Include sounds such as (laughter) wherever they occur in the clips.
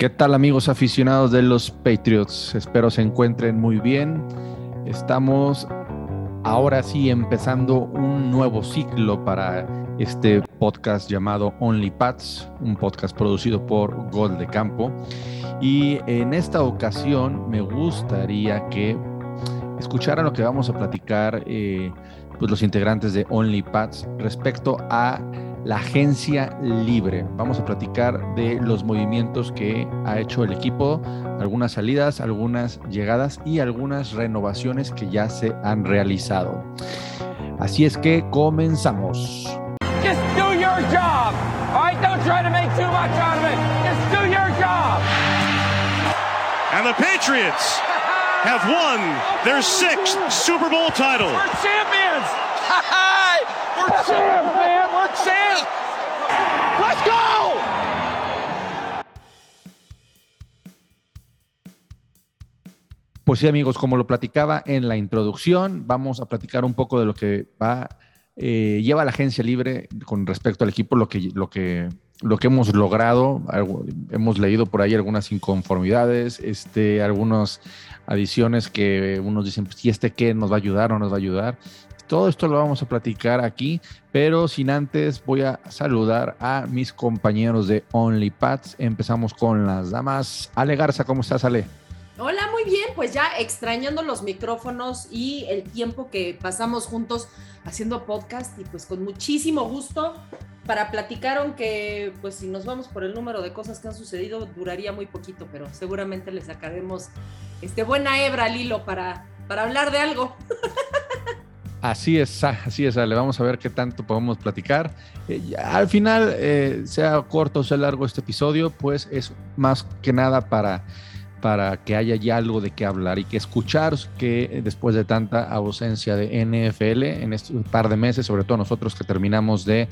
¿Qué tal amigos aficionados de los Patriots? Espero se encuentren muy bien. Estamos ahora sí empezando un nuevo ciclo para este podcast llamado Only Pats, un podcast producido por Gol de Campo. Y en esta ocasión me gustaría que escucharan lo que vamos a platicar eh, pues los integrantes de Only Pats respecto a la agencia libre. Vamos a platicar de los movimientos que ha hecho el equipo, algunas salidas, algunas llegadas y algunas renovaciones que ya se han realizado. Así es que comenzamos. Just do your job. All right, don't try to make too much out of it. Just do your job. And the Patriots have won their sixth Super Bowl title. We're champions. (laughs) We're champs, Pues sí, amigos, como lo platicaba en la introducción, vamos a platicar un poco de lo que va, eh, lleva la agencia libre con respecto al equipo, lo que, lo que, hemos logrado. Hemos leído por ahí algunas inconformidades, este, algunas adiciones que unos dicen, pues, ¿y este qué nos va a ayudar o nos va a ayudar? Todo esto lo vamos a platicar aquí, pero sin antes voy a saludar a mis compañeros de OnlyPads. Empezamos con las damas. Ale Garza, ¿cómo estás, Ale? Hola, muy bien, pues ya extrañando los micrófonos y el tiempo que pasamos juntos haciendo podcast y pues con muchísimo gusto para platicar, aunque pues si nos vamos por el número de cosas que han sucedido duraría muy poquito, pero seguramente le sacaremos este buena hebra al hilo para, para hablar de algo. (laughs) Así es, así es, Ale. Vamos a ver qué tanto podemos platicar. Eh, al final, eh, sea corto o sea largo este episodio, pues es más que nada para, para que haya ya algo de qué hablar y que escuchar que eh, después de tanta ausencia de NFL en este par de meses, sobre todo nosotros que terminamos de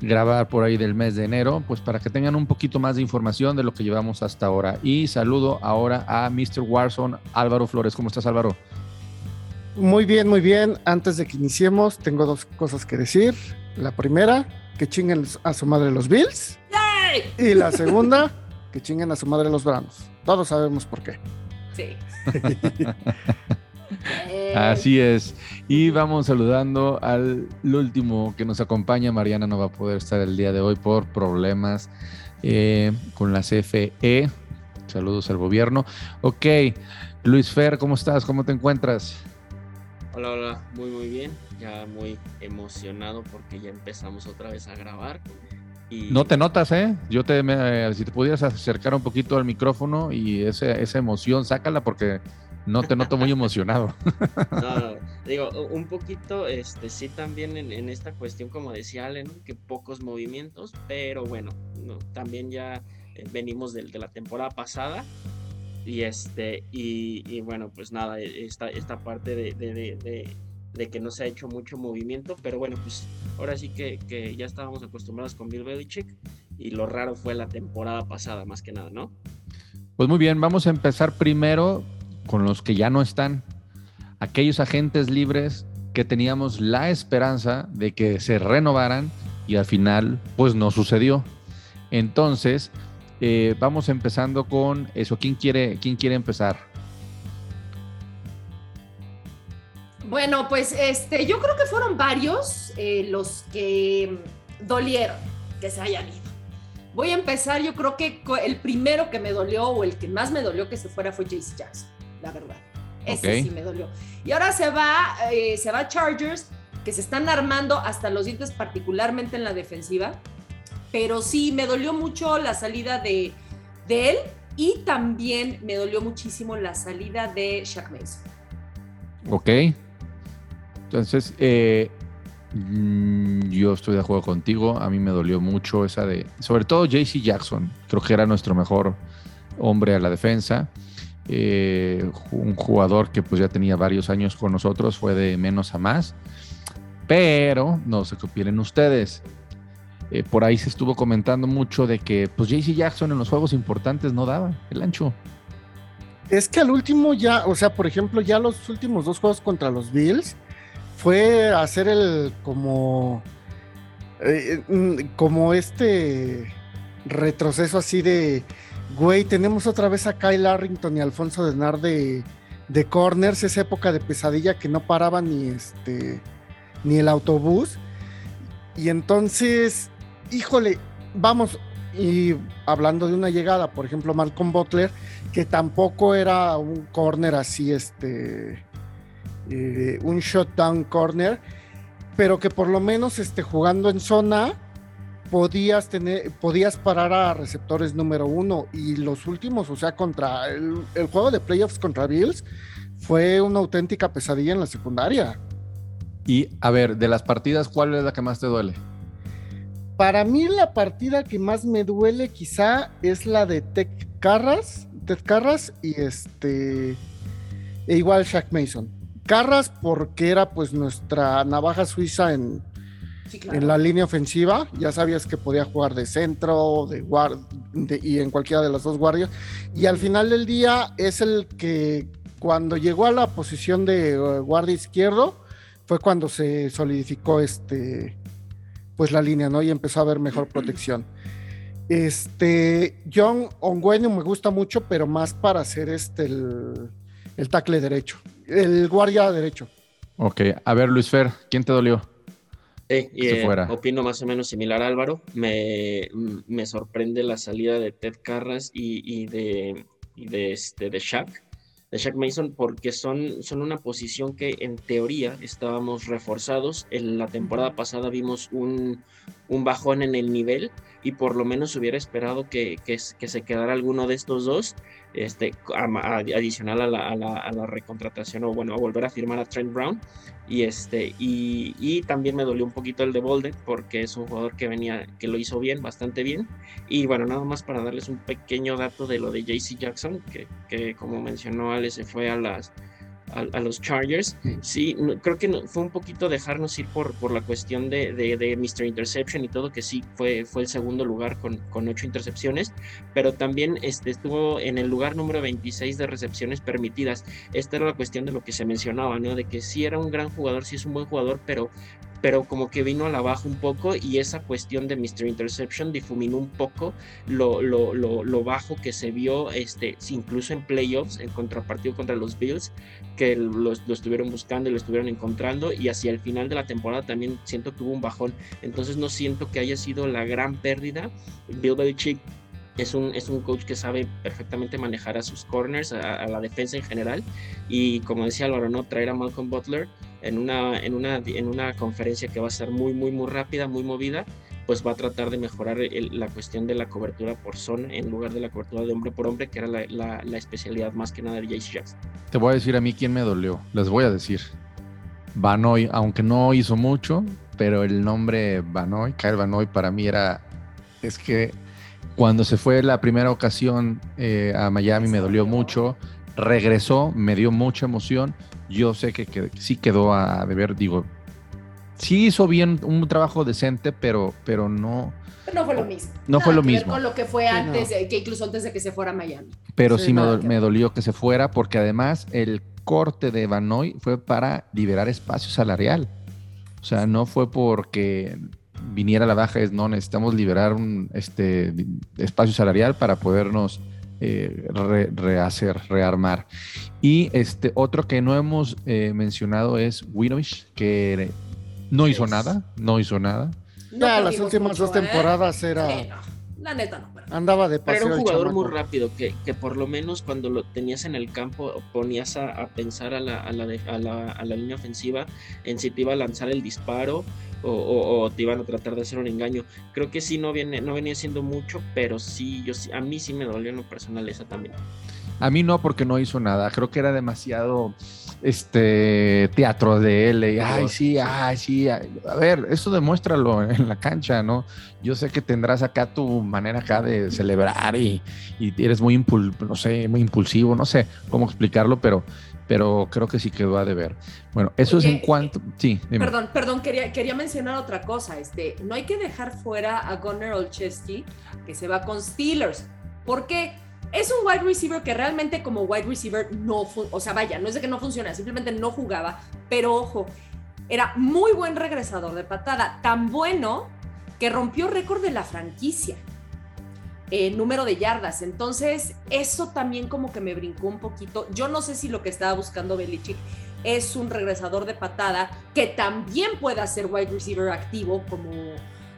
grabar por ahí del mes de enero, pues para que tengan un poquito más de información de lo que llevamos hasta ahora. Y saludo ahora a Mr. Warzone, Álvaro Flores. ¿Cómo estás, Álvaro? Muy bien, muy bien. Antes de que iniciemos, tengo dos cosas que decir. La primera, que chinguen a su madre los Bills. ¡Yay! Y la segunda, (laughs) que chinguen a su madre los Browns. Todos sabemos por qué. Sí. (laughs) Eh, Así es. Y vamos saludando al último que nos acompaña. Mariana no va a poder estar el día de hoy por problemas eh, con la CFE. Saludos al gobierno. Ok, Luis Fer, ¿cómo estás? ¿Cómo te encuentras? Hola, hola, muy muy bien, ya muy emocionado porque ya empezamos otra vez a grabar. Y No te notas, ¿eh? Yo te, me- si te pudieras acercar un poquito al micrófono y ese- esa emoción, sácala porque no te noto muy emocionado. (laughs) No, no, (laughs) digo, un poquito, este, sí también en, en esta cuestión, como decía Ale, ¿no? que pocos movimientos, pero bueno, no, también ya eh, venimos de, la temporada pasada y este, y, y bueno, pues nada, e- esta, esta parte de, de- de- de- que no se ha hecho mucho movimiento, pero bueno, pues ahora sí que, que ya estábamos acostumbrados con Bill Belichick y lo raro fue la temporada pasada, más que nada, ¿no? Pues muy bien, vamos a empezar primero con los que ya no están. Aquellos agentes libres que teníamos la esperanza de que se renovaran y al final pues no sucedió. Entonces, eh, vamos empezando con eso. ¿Quién quiere, quién quiere empezar? Bueno, pues este, yo creo que fueron varios eh, los que dolieron que se hayan ido. Voy a empezar, yo creo que el primero que me dolió o el que más me dolió que se fuera fue JC Jackson, la verdad. Ese Ok. sí me dolió. Y ahora se va, eh, se va Chargers, que se están armando hasta los dientes, particularmente en la defensiva. Pero sí, me dolió mucho la salida de, de él y también me dolió muchísimo la salida de Shaq Mason. Ok. Entonces, eh, mm, yo estoy de acuerdo contigo. A mí me dolió mucho esa de, sobre todo JC Jackson. Creo que era nuestro mejor hombre a la defensa. Eh, un jugador que pues ya tenía varios años con nosotros, fue de menos a más. Pero no qué opinan ustedes. Eh, por ahí se estuvo comentando mucho de que pues JC Jackson en los juegos importantes no daba el ancho. Es que al último ya, o sea, por ejemplo, ya los últimos dos juegos contra los Bills fue hacer el como eh, mm, como este retroceso así de Güey, tenemos otra vez a Kyle Arrington y Alfonso Denar de, de corners, esa época de pesadilla que no paraba ni este ni el autobús. Y entonces, híjole, vamos, y hablando de una llegada, por ejemplo, Malcolm Butler, que tampoco era un corner así, este, eh, un shutdown corner, pero que por lo menos este, jugando en zona podías tener, podías parar a receptores número uno y los últimos, o sea, contra el, el juego de playoffs contra Bills fue una auténtica pesadilla en la secundaria. Y a ver, de las partidas, ¿cuál es la que más te duele? Para mí la partida que más me duele quizá es la de Ted Carras, Ted Carras y este e igual Shaq Mason. Carras porque era pues nuestra navaja suiza en, Sí, claro. en la línea ofensiva. Ya sabías que podía jugar de centro de guard de- y en cualquiera de las dos guardias. Y al final del día es el que cuando llegó a la posición de eh, guardia izquierdo fue cuando se solidificó este pues la línea, ¿no? Y empezó a haber mejor (clears throat) protección. Este, John Ongüeno me gusta mucho, pero más para hacer este el, el tackle derecho, el guardia derecho. Ok, a ver, Luis Fer, ¿quién te dolió? Eh, y, eh, fuera. opino más o menos similar a Álvaro. Me, mm, me sorprende la salida de Ted Carras y, y de, y de, este, de Shaq, de Shaq Mason, porque son, son una posición que en teoría estábamos reforzados. En la temporada pasada vimos un, un bajón en el nivel y por lo menos hubiera esperado que, que, que se quedara alguno de estos dos, este, a- a- adicional a la, a, la, a la recontratación o bueno, a volver a firmar a Trent Brown. Y, este, y, y también me dolió un poquito el de Bolden porque es un jugador que venía, que lo hizo bien, bastante bien. Y bueno, nada más para darles un pequeño dato de lo de JC Jackson, que, que como mencionó Ale, se fue a las a, a los Chargers. Sí, no- creo que no- fue un poquito dejarnos ir por, por la cuestión de, de, de Mr. Interception y todo, que sí fue, fue el segundo lugar con, con ocho intercepciones, pero también este, estuvo en el lugar número 26 de recepciones permitidas. Esta era la cuestión de lo que se mencionaba, ¿no? De que sí era un gran jugador, sí es un buen jugador, pero pero como que vino a la baja un poco y esa cuestión de Mr. Interception difuminó un poco lo, lo, lo, lo bajo que se vio este, incluso en playoffs, en contrapartido contra los Bills, que lo estuvieron buscando y lo estuvieron encontrando y hacia el final de la temporada también siento que hubo un bajón, entonces no siento que haya sido la gran pérdida. Bill Belichick es un, es un coach que sabe perfectamente manejar a sus corners, a, a la defensa en general. Y como decía Álvaro, ¿no? traer a Malcolm Butler en una, en, una, en una conferencia que va a ser muy, muy, muy rápida, muy movida, pues va a tratar de mejorar el- la cuestión de la cobertura por zona en lugar de la cobertura de hombre por hombre, que era la, la- la especialidad más que nada de Jace Jackson. Te voy a decir a mí quién me dolió. Les voy a decir. Banoy, aunque no hizo mucho, pero el nombre Banoy, Kyle Banoy, para mí era. Es que cuando se fue la primera ocasión eh, a Miami me dolió mucho. Regresó, me dio mucha emoción. Yo sé que, que sí quedó a deber, digo. Sí hizo bien un trabajo decente, pero, pero no. Pero no fue lo mismo. No fue lo que ver mismo. Con lo que fue Sí, antes, no. que incluso antes de que se fuera a Miami. Pero Sí, sí, me, do- dolió que se fuera porque además el corte de Banoy fue para liberar espacio salarial. O sea, no fue porque viniera la baja, es no, necesitamos liberar un este, espacio salarial para podernos eh, re- rehacer, rearmar. Y este otro que no hemos eh, mencionado es Winovich, que no hizo Es- nada, no hizo nada. No ya las últimas mucho, dos ¿eh? temporadas era Sí, no, la neta no. Pero- andaba de Pero paseo era un jugador muy rápido, que, que por lo menos cuando lo tenías en el campo ponías a, a pensar a la, a, la de- a, la, a la línea ofensiva en si te iba a lanzar el disparo o, o- o te iban a tratar de hacer un engaño. Creo que sí, no, viene, no venía siendo mucho, pero sí, yo, sí- a mí sí me dolió en lo personal esa también. A mí no, porque no hizo nada. Creo que era demasiado este teatro de él. y, ay, sí, ay, sí. ay". A ver, eso demuéstralo en la cancha, ¿no? Yo sé que tendrás acá tu manera acá de celebrar y, y eres muy impul no sé, muy impulsivo, no sé cómo explicarlo, pero, pero creo que sí quedó a deber. Bueno, eso es en cuanto. Sí, dime. Perdón, perdón, quería, quería mencionar otra cosa. Este, no hay que dejar fuera a Gunnar Olszewski, que se va con Steelers. porque Es un wide receiver que realmente como wide receiver no, o sea, vaya, no es de que no funciona, simplemente no jugaba, pero ojo, era muy buen regresador de patada, tan bueno que rompió récord de la franquicia. eh, número de yardas. Entonces, eso también como que me brincó un poquito. Yo no sé si lo que estaba buscando Belichick es un regresador de patada que también pueda ser wide receiver activo como,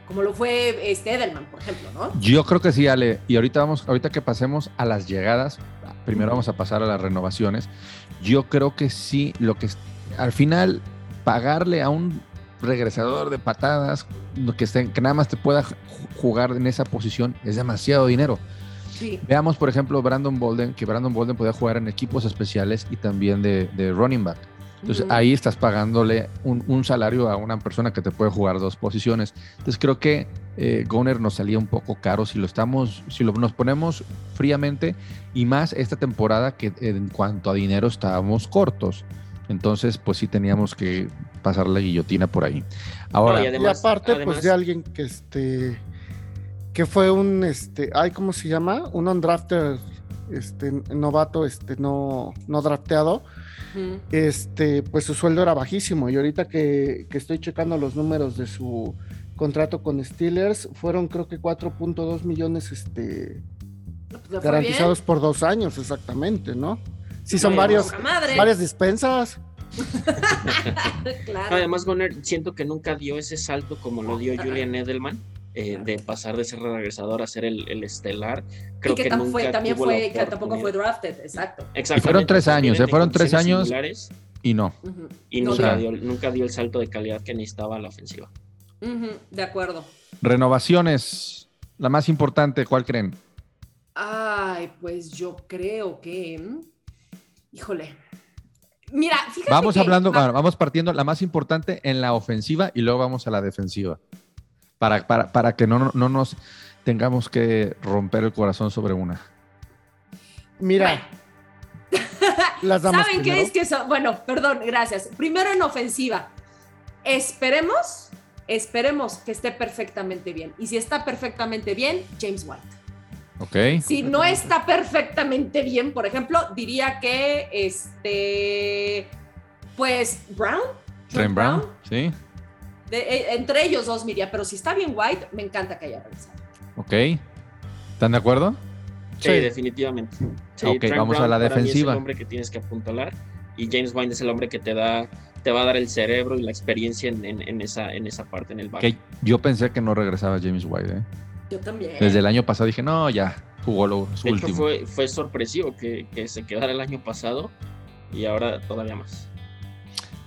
como lo fue este Edelman, por ejemplo, ¿no? Yo creo que sí, Ale. Y ahorita vamos, ahorita que pasemos a las llegadas, primero vamos a pasar a las renovaciones. Yo creo que sí, lo que al final pagarle a un regresador de patadas que, esté, que nada más te pueda jugar en esa posición es demasiado dinero. Sí. Veamos, por ejemplo, Brandon Bolden, que Brandon Bolden podía jugar en equipos especiales y también de, de running back. Entonces ahí estás pagándole un, un salario a una persona que te puede jugar dos posiciones. Entonces creo que eh, Goner nos salía un poco caro si lo estamos, si lo, nos ponemos fríamente y más esta temporada que en cuanto a dinero estábamos cortos. Entonces, pues sí teníamos que pasar la guillotina por ahí. Ahora, No, y aparte, además- pues de alguien que este que fue un este, ay, ¿cómo se llama? Un undrafted este novato, este no no drafteado, Este, pues su sueldo era bajísimo. Y ahorita que, que estoy checando los números de su contrato con Steelers, fueron creo que 4.2 millones este, Pues garantizados por dos años, exactamente, ¿no? Sí, son varios, varias despensas. (laughs) claro. Además, Goner siento que nunca dio ese salto como lo dio Julian Edelman, eh, de pasar de ser regresador a ser el, el estelar. Creo y que, nunca fue, también fue, que tampoco fue drafted, exacto. Exactamente, fueron tres años, vienen ¿eh? Fueron tres años. similares y no. Y No, nunca, dio, nunca dio el salto de calidad que necesitaba la ofensiva. De acuerdo. Renovaciones, la más importante, ¿cuál creen? Ay, pues yo creo que. Híjole. Mira, fíjate. Vamos que- hablando, ah, bueno, vamos partiendo la más importante en la ofensiva y luego vamos a la defensiva. Para, para, para que no, no nos tengamos que romper el corazón sobre una. Mira, (laughs) las damas ¿Saben qué primero. es que eso? Bueno, perdón, gracias. Primero en ofensiva. Esperemos, esperemos que esté perfectamente bien. Y si está perfectamente bien, James White. ¿Ok? Si no está perfectamente bien, por ejemplo, diría que este, pues Brown, Trent Brown, ¿sí? De- eh, entre ellos dos, Miriam, pero si está bien White, me encanta que haya regresado. ¿Ok? ¿Están de acuerdo? Sí, Sí. definitivamente. Sí, Ok, Trent vamos a la defensiva. Es el hombre que tienes que apuntalar y James Wine es el hombre que te da te va a dar el cerebro y la experiencia en, en- en esa, en esa parte, en el bar. Que yo pensé que no regresaba James White. ¿eh? Yo también. Desde el año pasado dije, no, ya, jugó lo, su De hecho, último. fue, fue sorpresivo que, que se quedara el año pasado y ahora todavía más.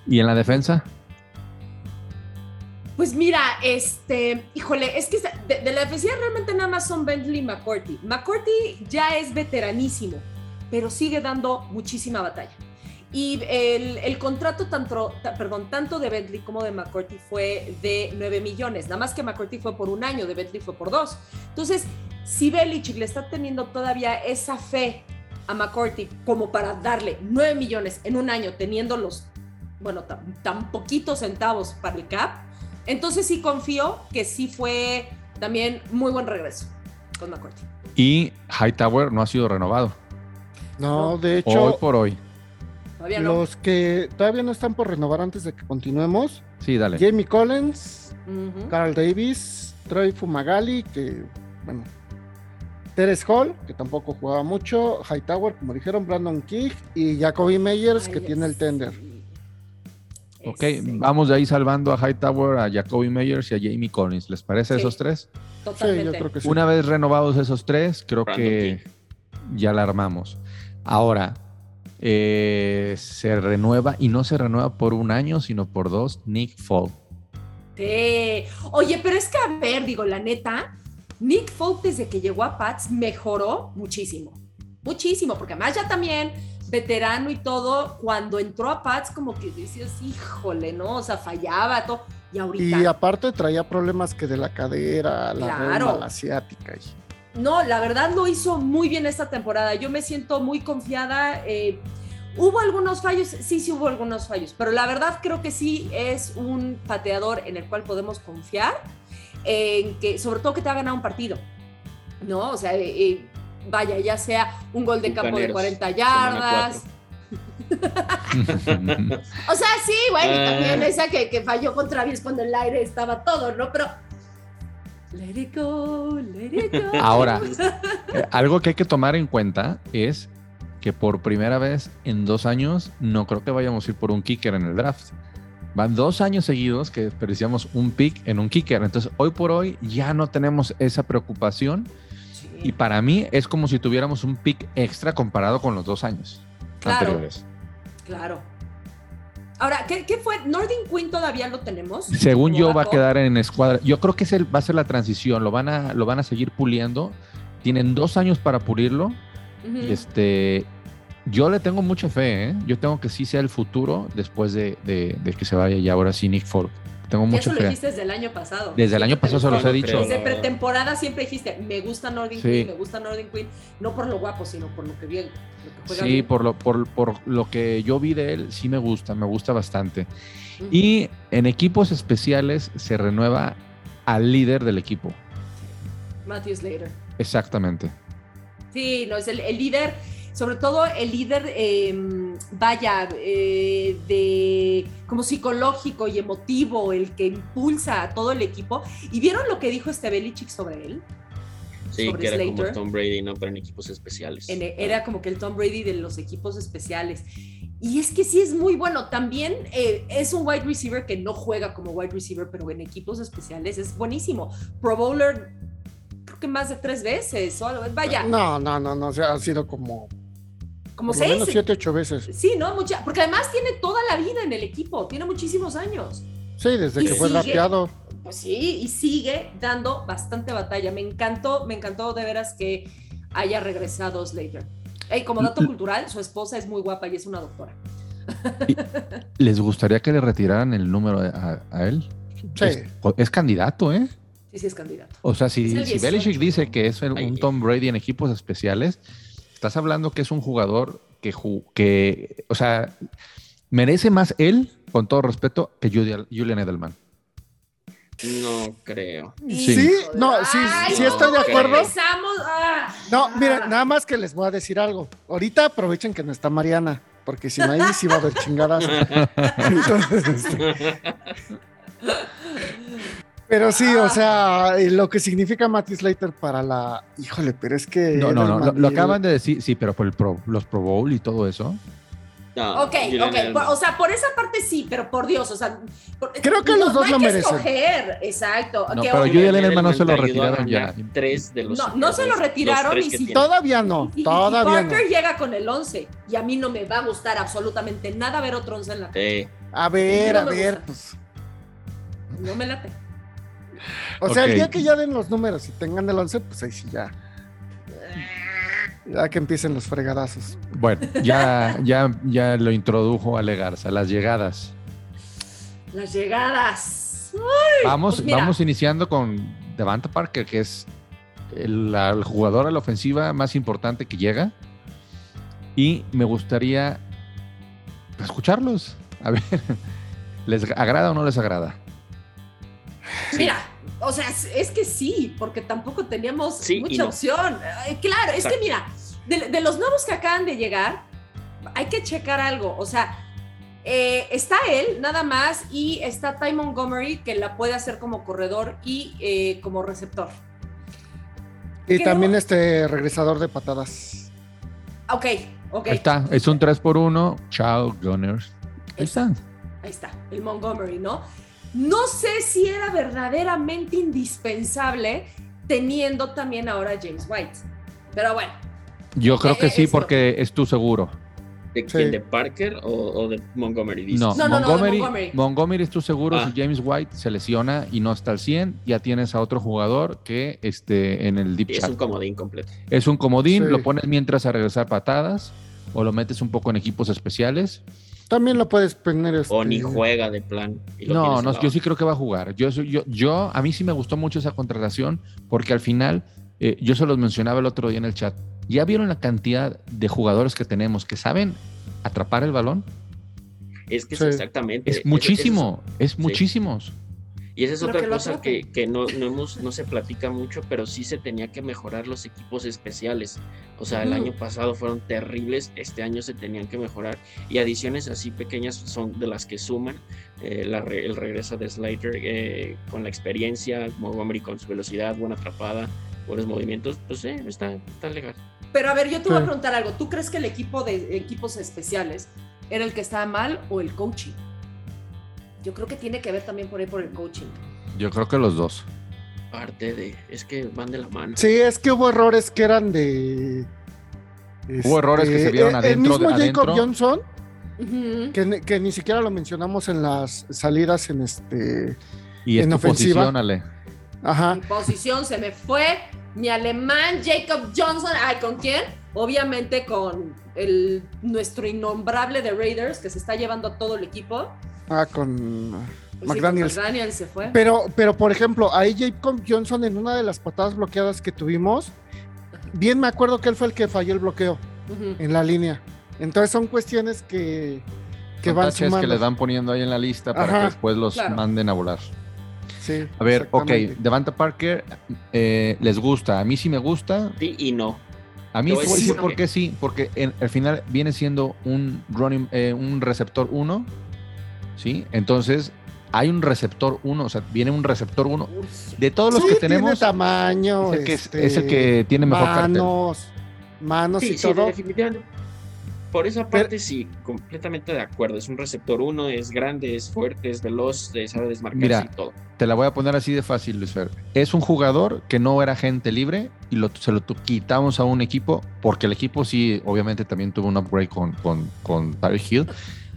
¿Y en la defensa? Pues mira, este, híjole, es que de, la defensiva realmente nada más son Bentley y McCourty. McCourty ya es veteranísimo, pero sigue dando muchísima batalla. Y el, el contrato tanto, ta- perdón, tanto de Bentley como de McCourty fue de 9 millones. Nada más que McCourty fue por un año, de Bentley fue por dos. Entonces, si Belichick le está teniendo todavía esa fe a McCourty como para darle 9 millones en un año, teniendo los, bueno, tan, tan poquitos centavos para el cap, entonces sí confío que sí fue también muy buen regreso con McCourty. Y Hightower no ha sido renovado. No, de hecho, Hoy por hoy. Todavía no. los que todavía no están por renovar antes de que continuemos, Sí, dale. Jamie Collins. Carl Davis, Troy Fumagalli, que bueno, Teres Hall, que tampoco jugaba mucho, Hightower, como dijeron, Brandon King y Jacoby Meyers, que tiene el sí. tender. Ok, Ese, vamos de ahí salvando a Hightower, a Jacoby Meyers y a Jamie Collins. ¿Les parece Sí. esos tres? Sí, Totalmente. yo creo que sí. Una vez renovados esos tres, creo Brandon que ya la armamos. Ahora, eh, se renueva y no se renueva por un año, sino por dos, Nick Folk. Sí. Oye, pero es que a ver, digo, la neta, Nick Folk desde que llegó a Pats mejoró muchísimo. Muchísimo, porque además ya también veterano y todo, cuando entró a Pats como que decías, híjole, ¿no? O sea, fallaba todo. Y ahorita... Y aparte traía problemas que de la cadera, la Claro. la asiática. y- No, la verdad lo hizo muy bien esta temporada. Yo me siento muy confiada. eh, hubo algunos fallos, sí, sí hubo algunos fallos, pero la verdad creo que sí es un pateador en el cual podemos confiar, en que, sobre todo que te va a ganar un partido, ¿no? O sea, eh, eh, vaya, ya sea un gol de campo de Bucaneros, 40 semana yardas. (laughs) O sea, sí, bueno, y Ah. también esa que, que falló contra Bills cuando el aire estaba todo, ¿no? Pero Let it go, let it go. (laughs) Ahora, eh, algo que hay que tomar en cuenta es que por primera vez en dos años no creo que vayamos a ir por un kicker en el draft. Van dos años seguidos que desperdiciamos un pick en un kicker. Entonces, hoy por hoy ya no tenemos esa preocupación. Y para mí es como si tuviéramos un pick extra comparado con los dos años Claro. anteriores. Claro. Ahora, ¿qué, qué fue? ¿Nordin Quinn todavía lo tenemos? Según yo, va a quedar en escuadra. Yo creo que es el- va a ser la transición. Lo van a, lo van a seguir puliendo. Tienen dos años para pulirlo. Y este, yo le tengo mucha fe, ¿eh? Yo tengo que sí sea el futuro después de, de- de que se vaya ya ahora sí Nick Folk. Tengo Ya mucha eso lo fe. dijiste desde el año pasado. Desde el año pasado se los he dicho. Desde pretemporada siempre dijiste, me gusta Nordin Sí. Quinn, me gusta Nordin Quinn, no por lo guapo, sino por lo que bien, lo que juega Sí, bien. por lo, por, por lo que yo vi de él, sí me gusta, me gusta bastante. Y en equipos especiales se renueva al líder del equipo. Matthew Slater. Exactamente. Sí, no, es el, el líder, sobre todo el líder, eh, vaya, eh, de como psicológico y emotivo, el que impulsa a todo el equipo. ¿Y vieron lo que dijo este Belichick sobre él? Sí, sobre que era como Slater. Tom Brady, ¿no? Pero en equipos especiales. En- era como que el Tom Brady de los equipos especiales. Y es que sí es muy bueno. También eh, es un wide receiver que no juega como wide receiver, pero en equipos especiales es buenísimo. Pro Bowler, creo que más de tres veces. o algo. Vaya, No, no, no, no, o sea, ha sido como como por seis. menos siete, ocho veces. Sí, ¿no? Mucha, porque además tiene toda la vida en el equipo, tiene muchísimos años. Sí, desde Y que fue sigue. drapeado. Pues sí, y sigue dando bastante batalla. Me encantó, me encantó de veras que haya regresado Slater. Ey, como dato cultural, su esposa es muy guapa y es una doctora. ¿Les gustaría que le retiraran el número a, a él? Sí. Es, es candidato, ¿eh? Sí, sí es candidato. O sea, si, si 18. Belichick dice que es un Tom Brady en equipos especiales, estás hablando que es un jugador que, ju- que o sea, merece más él, con todo respeto, que Julian, Edelman. No creo. Sí. Sí, no, sí, Ay, sí estoy de no, acuerdo. Empezamos. ah. No, miren, nada más que les voy a decir algo. Ahorita aprovechen que no está Mariana, porque si no ahí sí va a haber chingadas. (laughs) Entonces, este, (laughs) Pero sí, o sea, eh, lo que significa Matty Slater para la. Híjole, pero es que. No, no, no, lo, lo y acaban de decir, sí, pero por el pro, los Pro Bowl y todo eso. No, Ok, ok. O sea, por esa parte sí, pero por Dios, o sea. por- Creo que no- los dos no hay lo que merecen. escoger, exacto. No, que pero obvio- Julian Edelman no se lo retiraron ya. Tres de los No, no se lo retiraron y si. Todavía no, Y- y- y todavía no. Parker llega con el 11 y a mí no me va a gustar absolutamente nada ver otro 11 en la Sí. A ver, No a ver, gusta. pues. No me late. O sea, el Ok. día que ya den los números y tengan el 11, pues ahí sí ya. Ya que empiecen los fregadazos. Bueno, ya, ya, ya lo introdujo Ale Garza, las llegadas. Las llegadas. Vamos, pues vamos iniciando con Devante Parker, que es el, el jugador a la ofensiva más importante que llega. Y me gustaría escucharlos. A ver, (laughs) ¿les agrada o no les agrada? Mira, o sea, es, que sí, porque tampoco teníamos Sí mucha no. opción. Claro, es que mira, de, de los nuevos que acaban de llegar, hay que checar algo. O sea, eh, está él nada más y está Ty Montgomery que la puede hacer como corredor y eh, como receptor. Y Creo- también este regresador de patadas. Ok, ok. Ahí está, es un 3 por 1 Chao, Gunners. Ahí está. Ahí está, el Montgomery, ¿no? No sé si era verdaderamente indispensable teniendo también ahora a James White. Pero bueno, Yo creo que eh, sí, porque es tu seguro. ¿De Sí. quién? ¿De Parker o, o de Montgomery? dices? No, No, no, no, de Montgomery, Montgomery. Montgomery es tu seguro. Ah. Si James White se lesiona y no está al 100, ya tienes a otro jugador que esté en el deep es chat. un comodín completo. Es un comodín, Sí. lo pones mientras a regresar patadas o lo metes un poco en equipos especiales. También lo puedes poner. Este, O ni juega de plan. y lo No, no, yo sí creo que va a jugar. Yo, yo, yo, a mí sí me gustó mucho esa contratación porque al final, eh, yo se los mencionaba el otro día en el chat, ¿ya vieron la cantidad de jugadores que tenemos que saben atrapar el balón? Es que Sí. es exactamente. Es muchísimo, es muchísimos. Y esa es Pero otra que cosa que, que no, no, hemos, no se platica mucho, pero sí se tenía que mejorar los equipos especiales. O sea, el año pasado fueron terribles, este año se tenían que mejorar. Y adiciones así pequeñas son de las que suman. eh, la el regreso de Slater eh, con la experiencia, Montgomery con su velocidad, buena atrapada, buenos movimientos, pues eh, está, está legal. Pero a ver, yo te voy a preguntar algo. ¿Tú crees que el equipo de equipos especiales era el que estaba mal o el coaching? Yo creo que tiene que ver también por ahí por el coaching. Yo creo que los dos. Parte de, es que van de la mano. Sí, es que hubo errores que eran de. Hubo errores que se vieron eh, adentro El de- mismo Jacob adentro. Johnson, que, ni- que ni siquiera lo mencionamos en las salidas en este. Y En ofensiva. posición, Ale. Ajá. Mi posición se me fue. Mi alemán Jacob Johnson. Ay, ¿con quién? Obviamente con el, nuestro innombrable de Raiders que se está llevando a todo el equipo. Ah, con Pues sí, McDaniels. con McDaniels se fue. Pero, pero por ejemplo, ahí Jacob Johnson en una de las patadas bloqueadas que tuvimos, bien me acuerdo que él fue el que falló el bloqueo en la línea. Entonces son cuestiones que, que Son van sumando. que les van poniendo ahí en la lista para Ajá. que después los Claro. manden a volar. Sí, A ver, ok. Devante Parker, eh, ¿les gusta? A mí sí me gusta. Sí y no. A mí sí, a voy a decir decir por por qué. qué sí, porque en- al final viene siendo un running, eh, un receptor 1, ¿sí? Entonces, hay un receptor 1, o sea, viene un receptor 1. Uy, De todos los Sí, que tiene tenemos, tamaño, es el que, este, es el que tiene mejor cartel. manos, manos Sí, y sí, todo. definitivamente. Por esa Pero- parte sí, completamente de acuerdo. Es un receptor uno, es grande, es fuerte, es veloz, sabe desmarcarse Mira, y todo. Te la voy a poner así de fácil, Luis Fer. Es un jugador que no era gente libre y lo, se lo quitamos a un equipo, porque el equipo sí, obviamente también tuvo un upgrade con, con, con Tyreek Hill,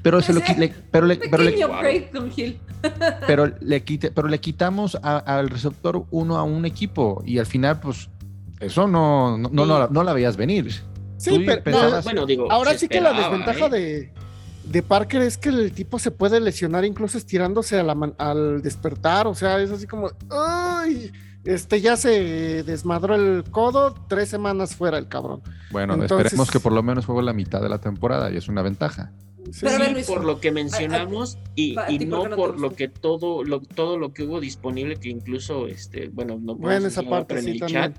pero, se lo, le, pero, le, pero, le, (laughs) pero, le quite, pero le quitamos al receptor uno a un equipo y al final, pues, eso no, no, no, Sí. no la veías venir. Sí, pero pensabas- Bueno, digo, ahora sí que la desventaja ¿eh? de, de Parker es que el tipo se puede lesionar incluso estirándose a la man- al despertar, o sea, es así como, ¡ay! Este ya se desmadró el codo, tres semanas fuera el cabrón. Bueno, Entonces- esperemos que por lo menos juegue la mitad de la temporada y es una ventaja. Sí, Pero a ver, Sí, Luis, por lo que mencionamos y, a y ti, ¿por no por lo que todo lo, todo lo que hubo disponible que incluso este bueno no Bueno, esa parte pero en sí el también. chat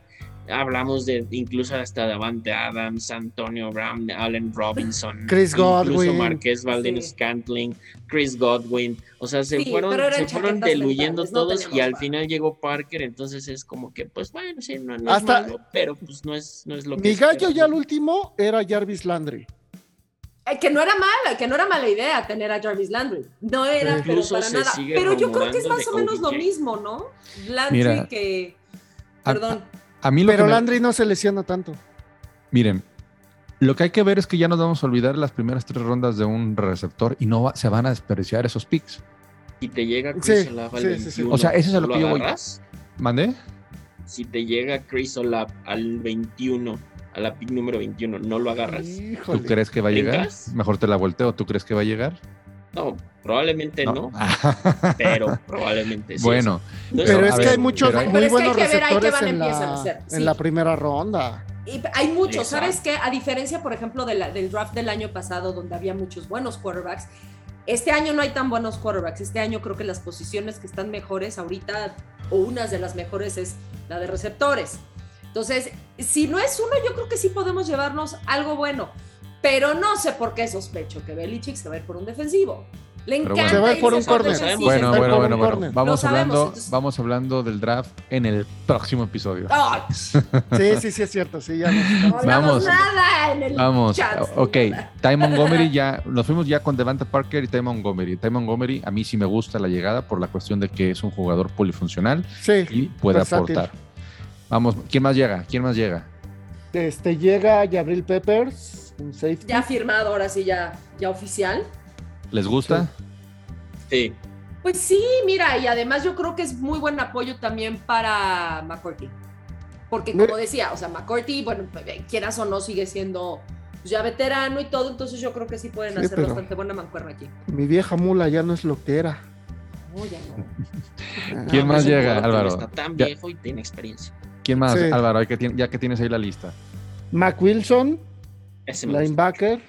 hablamos de incluso hasta Davante Adams, Antonio Brown, Allen Robinson, (laughs) Chris incluso Godwin. Marqués Valdez Sí. Scantling, Chris Godwin, o sea, se Sí, fueron, se fueron diluyendo mentales, no todos y al final llegó Parker, entonces es como que pues bueno, sí, no, no Hasta- es malo, pero pues no es, no es lo que Mi gallo ya al último era Jarvis Landry. Eh, Que no era mala, que no era mala idea tener a Jarvis Landry. No era, pero para nada. Pero yo creo que es más o menos lo mismo, ¿no? Landry Mira. que. Perdón. A mí lo Pero que me- Landry no se lesiona tanto. Miren, lo que hay que ver es que ya nos vamos a olvidar las primeras tres rondas de un receptor y no va- se van a desperdiciar esos picks. Si te llega Sí, Chris Olave al sí, sí, sí. 21, O sea, eso es a lo ¿tú que yo voy. ¿Mandé? Si te llega Chris Olave al 21, a la pick número 21, ¿no lo agarras? Híjole. ¿Tú crees que va a llegar? Mejor te la volteo. ¿Tú crees que va a llegar? No, probablemente no, (laughs) Ah, pero probablemente sí. bueno, Entonces, Pero es ver, que hay muchos pero- muy Pero es que hay buenos que ver ahí qué receptores van en a la, en primera ronda. Y hay muchos, Exacto. ¿sabes qué? A diferencia, por ejemplo, de la- del draft del año pasado, donde había muchos buenos quarterbacks, este año no hay tan buenos quarterbacks. Este año creo que las posiciones que están mejores ahorita, o unas de las mejores, es la de receptores. Entonces, si no es uno, yo creo que sí podemos llevarnos algo bueno. Pero no sé por qué sospecho que Belichick se va a ir por un defensivo. Le Pero encanta bueno. Se va a ir por un defensivo. bueno, bueno, bueno. Vamos sabemos, hablando, entonces- vamos hablando del draft en el próximo episodio. Ay, Sí, sí, sí, es cierto. Sí, ya (laughs) no Vamos. nada en el Vamos, chat. ok. Ty Montgomery ya, nos fuimos ya con Devante Parker y Ty Montgomery. Ty Montgomery a mí sí me gusta la llegada por la cuestión de que es un jugador polifuncional Sí, y puede Versátil. aportar. Vamos, ¿quién más llega? ¿Quién más llega? este, llega Jabril Peppers, un safety. Ya firmado, ahora sí, ya, ya oficial. ¿Les gusta? sí, Pues sí, mira, y además yo creo que es muy buen apoyo también para McCourty. Porque como decía, o sea, McCourty, bueno, quieras o no, sigue siendo pues, ya veterano y todo, entonces yo creo que sí pueden Sí, hacer bastante buena mancuerna aquí. Mi vieja mula ya no es lo que era. No, ya no. ¿Quién No, más es un llega, Álvaro? Está tan Ya. viejo y tiene experiencia. ¿Quién más, Sí. Álvaro? Que ya que tienes ahí la lista. Mac Wilson, Ese me gusta. linebacker.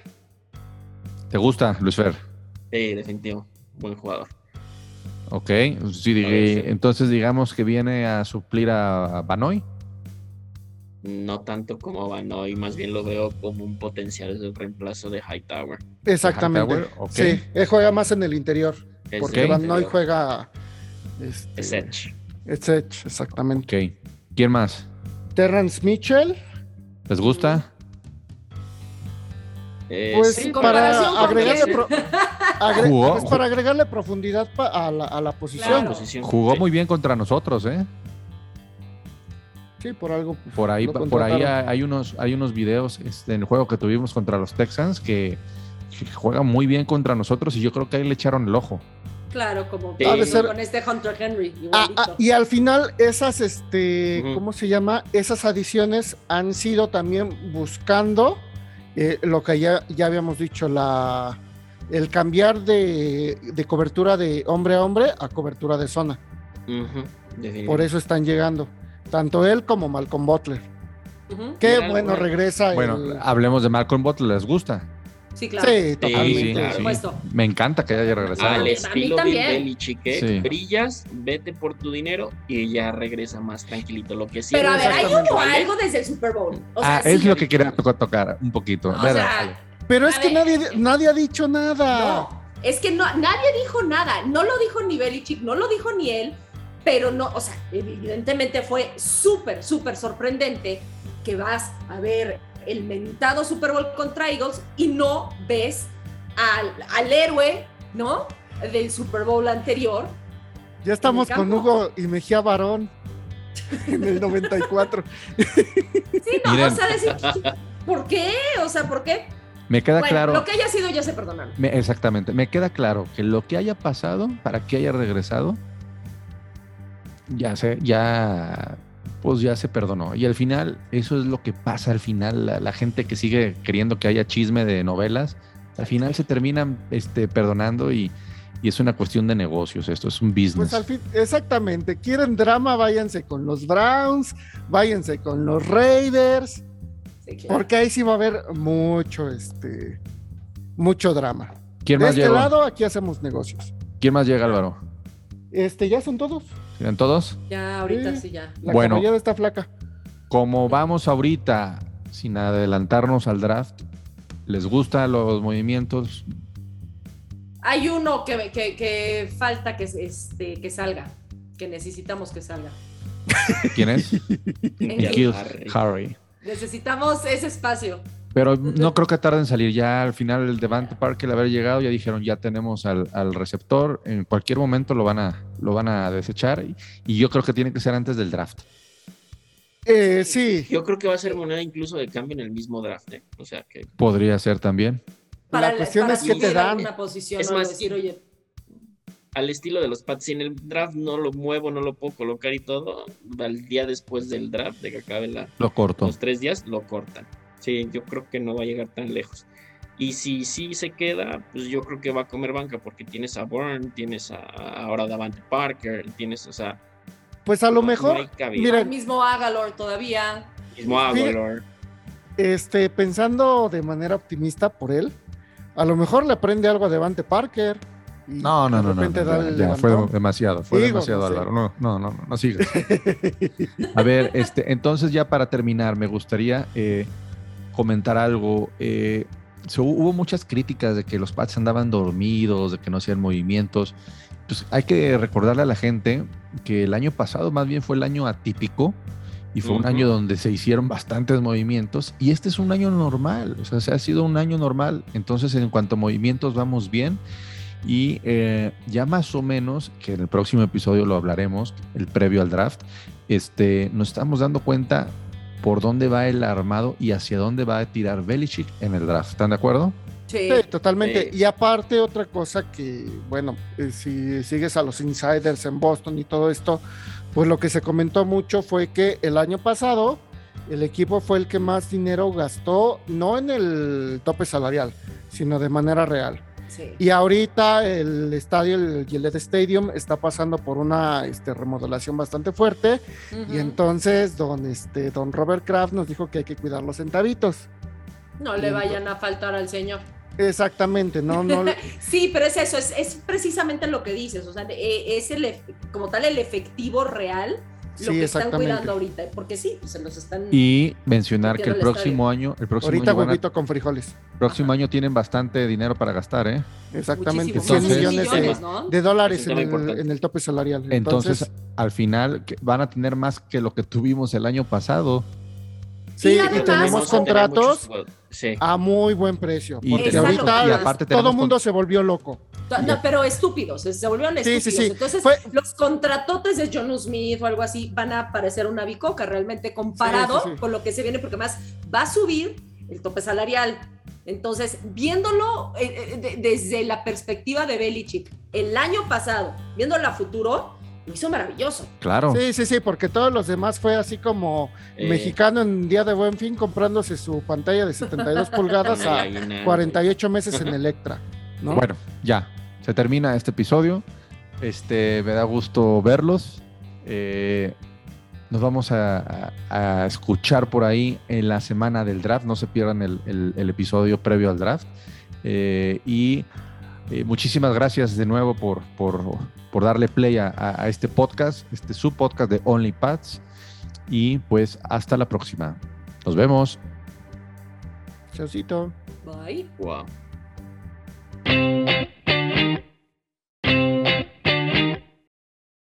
¿Te gusta, Luis Fer? Sí, definitivo. Buen jugador. Ok, sí, entonces digamos que viene a suplir a Banoy. No tanto como Van hoy, más bien lo veo como un potencial de reemplazo de Hightower. Exactamente. Hightower. Sí, él juega más en el interior. Es Porque del Van Noy interior. juega. Este, Es Edge. es Edge, exactamente. Ok. ¿Quién más? Terrence Mitchell, ¿Les gusta? Eh, pues sí, para comparación con agregarle, quién. pro- agre- Jugó- pues para agregarle profundidad pa- a, la, a la posición. Claro. Jugó Sí. muy bien contra nosotros, ¿eh? Sí, por algo. Por ahí, por ahí hay unos, hay unos videos este, en el juego que tuvimos contra los Texans que, que juega muy bien contra nosotros y yo creo que ahí le echaron el ojo. Claro, como Sí. con- ser- este Hunter Henry. Ah, ah, y al final esas, este. ¿cómo se llama? Esas adiciones han sido también buscando eh, lo que ya, ya habíamos dicho, la, el cambiar de, de cobertura de hombre a hombre a cobertura de zona. Por eso están llegando, tanto él como Malcolm Butler. Ujú. Qué Mira, bueno, bueno. regresa. Bueno, el- hablemos de Malcolm Butler, ¿les gusta? Sí, claro. Sí, totalmente. claro. Por supuesto. Me encanta que haya regresado. Al mí estilo también. Bill Belichick, ¿eh? Sí. brillas, vete por tu dinero y ya regresa más tranquilito. Lo que sí Pero a ver, hay algo desde el Super Bowl. O sea, ah, sí. es lo que quería to- tocar un poquito. O Pero es A que ver. nadie, nadie ha dicho nada. No, es que no, nadie dijo nada. No lo dijo ni Belichick, no lo dijo ni él. Pero no, o sea, evidentemente fue súper, súper sorprendente que vas a ver el mentado Super Bowl contra Eagles y no ves al, al héroe, ¿no? Del Super Bowl anterior. Ya estamos con. Hugo y Mejía Barón (laughs) en el 94. Sí, no, Miren. o sea, decir, ¿por qué? O sea, ¿por qué? Me queda bueno, claro. lo que haya sido ya se perdonaron. me- exactamente. Me queda claro que lo que haya pasado para que haya regresado, ya se, ya, pues ya se perdonó. Y al final, eso es lo que pasa al final. La, la gente que sigue queriendo que haya chisme de novelas, al final se terminan este, perdonando y, y es una cuestión de negocios. Esto es un business. Pues al fin, exactamente. Quieren drama, váyanse con los Browns, váyanse con los Raiders, Sí, claro. porque ahí sí va a haber mucho, este, mucho drama. ¿Quién De más este llegó? lado, aquí hacemos negocios. ¿Quién más llega, Álvaro? Este, ya son todos. ¿Siguen todos? Ya, ahorita Sí. sí, ya. La Bueno. está flaca. Como vamos ahorita, sin adelantarnos al draft, ¿les gustan los movimientos? Hay uno que, que, que falta que, este, que salga, que necesitamos que salga. ¿Quién es? (laughs) Harry. Necesitamos ese espacio. Pero no creo que tarde en salir. Ya al final el Devante Parker al haber llegado, ya dijeron, ya tenemos al, al receptor. En cualquier momento lo van a, lo van a desechar. Y, y yo creo que tiene que ser antes del draft. Eh, sí, Yo creo que va a ser moneda incluso de cambio en el mismo draft. ¿eh? O sea que Podría ser también. Para, La cuestión para es que te dan. alguna posición, Es ¿no? más, decir, oye, al estilo de los Pats, si en el draft no lo muevo, no lo puedo colocar y todo, al día después del draft, de que acabe la, Lo corto. los tres días, lo cortan. Sí, yo creo que no va a llegar tan lejos. Y si sí se queda, pues yo creo que va a comer banca porque tienes a Bourne, tienes a, ahora a Davante Parker, tienes, o sea, pues a lo no- no mejor, cabida. miren, al mismo Agalor todavía. mismo Aguilar. este, pensando de manera optimista por él, a lo mejor le aprende algo a Devante Parker. No, no, no, no. no, ya, el ya, fue demasiado. Fue Digo, demasiado, no. Álvaro. No, no, no, no, no sigas. (laughs) A ver, este, entonces ya para terminar, me gustaría eh, comentar algo. Eh, se- hubo muchas críticas de que los Pats andaban dormidos, de que no hacían movimientos. Pues hay que recordarle a la gente que el año pasado más bien fue el año atípico y fue un año donde se hicieron bastantes movimientos y este es un año normal, o sea, se ha sido un año normal. Entonces, en cuanto a movimientos, vamos bien. Y eh, ya más o menos, que en el próximo episodio lo hablaremos, el previo al draft, este, nos estamos dando cuenta por dónde va el armado y hacia dónde va a tirar Belichick en el draft. ¿Están de acuerdo? Sí. Sí, totalmente. Sí. Y aparte, otra cosa que, bueno, eh, si sigues a los insiders en Boston y todo esto, pues lo que se comentó mucho fue que el año pasado el equipo fue el que más dinero gastó, no en el tope salarial, sino de manera real. Sí. Y ahorita el estadio, el Gillette Stadium, está pasando por una este, remodelación bastante fuerte. Y entonces don, este, don Robert Kraft nos dijo que hay que cuidar los centavitos. No le vayan a faltar al señor. Exactamente, no, no. (laughs) sí, pero es eso, es, es, precisamente lo que dices, o sea, eh, es el, como tal el efectivo real lo que están cuidando ahorita, porque sí, pues se los están. Y mencionar que el próximo año, el próximo ahorita huevito con frijoles. El próximo año tienen bastante dinero para gastar, ¿eh? Exactamente, 100 millones, de, dólares en el, tope salarial. Entonces, al final van a tener más que lo que tuvimos el año pasado. Sí, y, tenemos contratos a muy buen precio. Porque ahorita todo el mundo se volvió loco. No, pero estúpidos, se volvieron estúpidos. Entonces, los contratotes de John Smith o algo así van a parecer una bicoca realmente comparado con lo que se viene, porque más va a subir el tope salarial. Entonces, viéndolo eh, eh, desde la perspectiva de Belichick, el año pasado, viéndolo a futuro, hizo maravilloso. Claro. Sí, sí, sí, porque todos los demás fue así como eh. mexicano en día de buen fin comprándose su pantalla de 72 (laughs) pulgadas a 48 meses en Electra. ¿no? Bueno, ya, se termina este episodio. Este, me da gusto verlos. Eh, nos vamos a, escuchar por ahí en la semana del draft. No se pierdan el, episodio previo al draft. Eh, y muchísimas gracias de nuevo por, por por darle play a, este podcast, este su podcast de OnlyPads. Y pues hasta la próxima. Nos vemos. Chaucito. Bye. Wow.